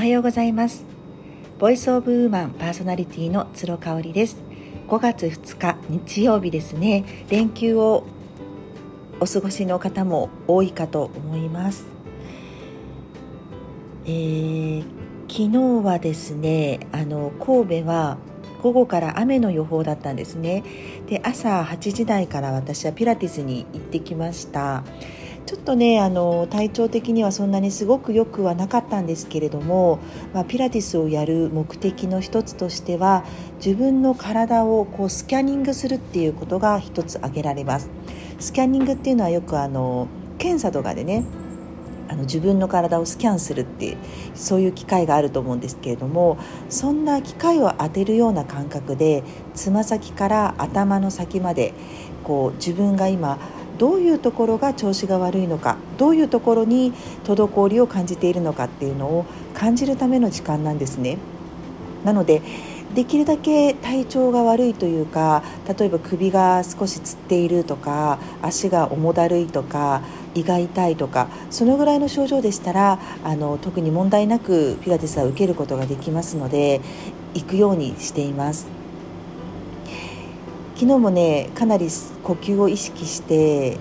はようございます。ボイスオブウーマンパーソナリティの鶴香織です。5月2日日曜日ですね。連休をお過ごしの方も多いかと思います。えー、昨日はですねあの神戸は午後から雨の予報だったんですね。で朝8時台から私はピラティスに行ってきました。ちょっとねあの体調的にはそんなにすごく良くはなかったんですけれども、まあ、ピラティスをやる目的の一つとしては自分の体をこうスキャニングするっていうことが一つ挙げられます。スキャニングっていうのはよくあの検査とかでねあの自分の体をスキャンするってそういう機会があると思うんですけれどもそんな機械を当てるような感覚でつま先から頭の先までこう自分が今どういうところが調子が悪いのかどういうところに滞りを感じているのかっていうのを感じるための時間なんですね。なのでできるだけ体調が悪いというか例えば首が少しつっているとか足が重だるいとか胃が痛いとかそのぐらいの症状でしたらあの特に問題なくピラティスは受けることができますので行くようにしています。昨日もねかなり呼吸を意識して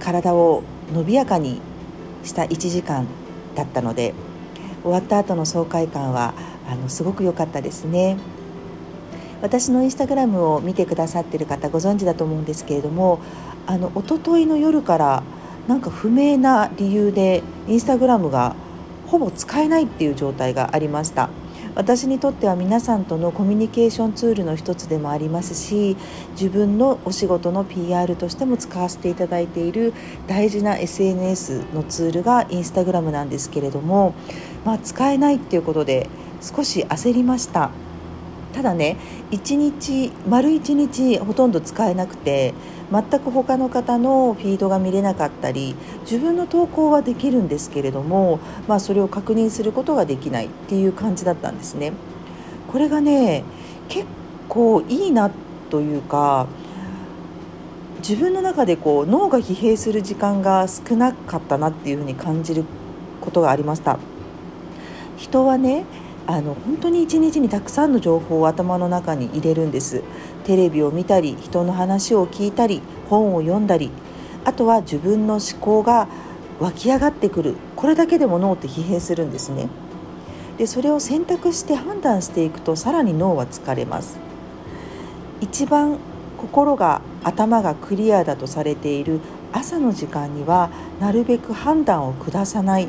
体を伸びやかにした1時間だったので終わった後の爽快感はあのすごく良かったですね。私のインスタグラムを見てくださってる方ご存知だと思うんですけれどもあの一昨日の夜からなんか不明な理由でインスタグラムがほぼ使えないっていう状態がありました。私にとっては皆さんとのコミュニケーションツールの一つでもありますし自分のお仕事の PR としても使わせていただいている大事な SNS のツールがインスタグラムなんですけれども、まあ、使えないっていうことで少し焦りました。ただね1日丸1日ほとんど使えなくて全く他の方のフィードが見れなかったり自分の投稿はできるんですけれども、まあ、それを確認することができないっていう感じだったんですね。これがね結構いいなというか自分の中でこう脳が疲弊する時間が少なかったなっていうふうに感じることがありました。人はねあの本当に一日にたくさんの情報を頭の中に入れるんです。テレビを見たり人の話を聞いたり本を読んだりあとは自分の思考が湧き上がってくる。これだけでも脳って疲弊するんですね。でそれを選択して判断していくとさらに脳は疲れます。一番心が頭がクリアだとされている朝の時間にはなるべく判断を下さない。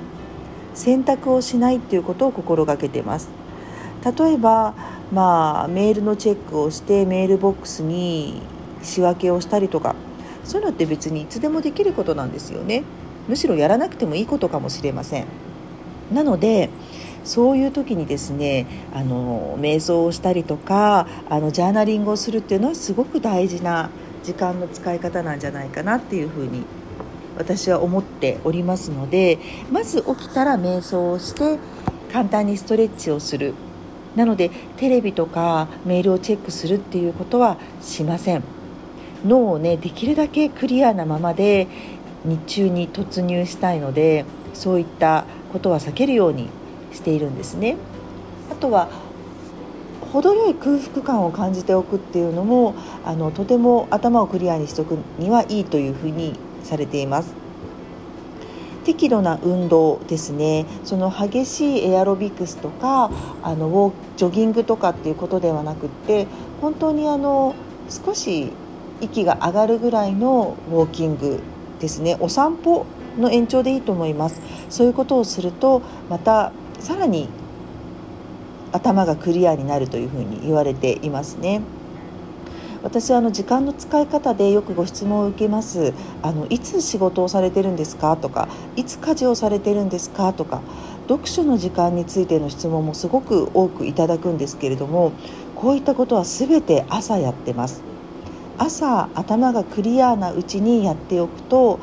選択をしないっていうことを心がけてます。例えばまあメールのチェックをしてメールボックスに仕分けをしたりとかそういうのって別にいつでもできることなんですよね。むしろやらなくてもいいことかもしれません。なのでそういう時にですねあの瞑想をしたりとかあのジャーナリングをするっていうのはすごく大事な時間の使い方なんじゃないかなっていうふうに私は思っておりますのでまず起きたら瞑想をして簡単にストレッチをする。なのでテレビとかメールをチェックするっていうことはしません。脳をねできるだけクリアなままで日中に突入したいのでそういったことは避けるようにしているんですね。あとは程よい空腹感を感じておくっていうのもあのとても頭をクリアにしておくにはいいというふうにされています。適度な運動ですね。その激しいエアロビクスとかあのジョギングとかっていうことではなくって本当にあの少し息が上がるぐらいのウォーキングですね。お散歩の延長でいいと思います。そういうことをするとまたさらに頭がクリアになるというふうに言われていますね。私はあの時間の使い方でよくご質問を受けます。あのいつ仕事をされてるんですか？とかいつ家事をされてるんですか？とか読書の時間についての質問もすごく多くいただくんですけれどもこういったことは全て朝やってます。朝頭がクリアなうちにやっておくと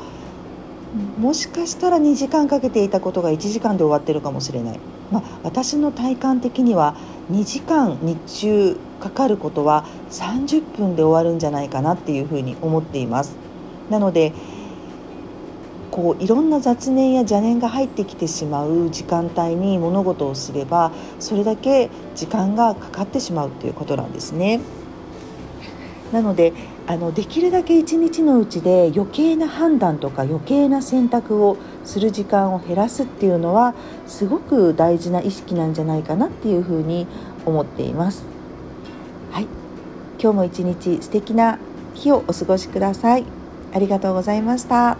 もしかしたら2時間かけていたことが1時間で終わってるかもしれない、まあ、私の体感的には2時間日中かかることは30分で終わるんじゃないかなっていうふうに思っていますなのでこういろんな雑念や邪念が入ってきてしまう時間帯に物事をすればそれだけ時間がかかってしまうということなんですね。なのであのできるだけ一日のうちで余計な判断とか余計な選択をする時間を減らすっていうのはすごく大事な意識なんじゃないかなっていうふうに思っています。はい、今日も一日素敵な日をお過ごしください。ありがとうございました。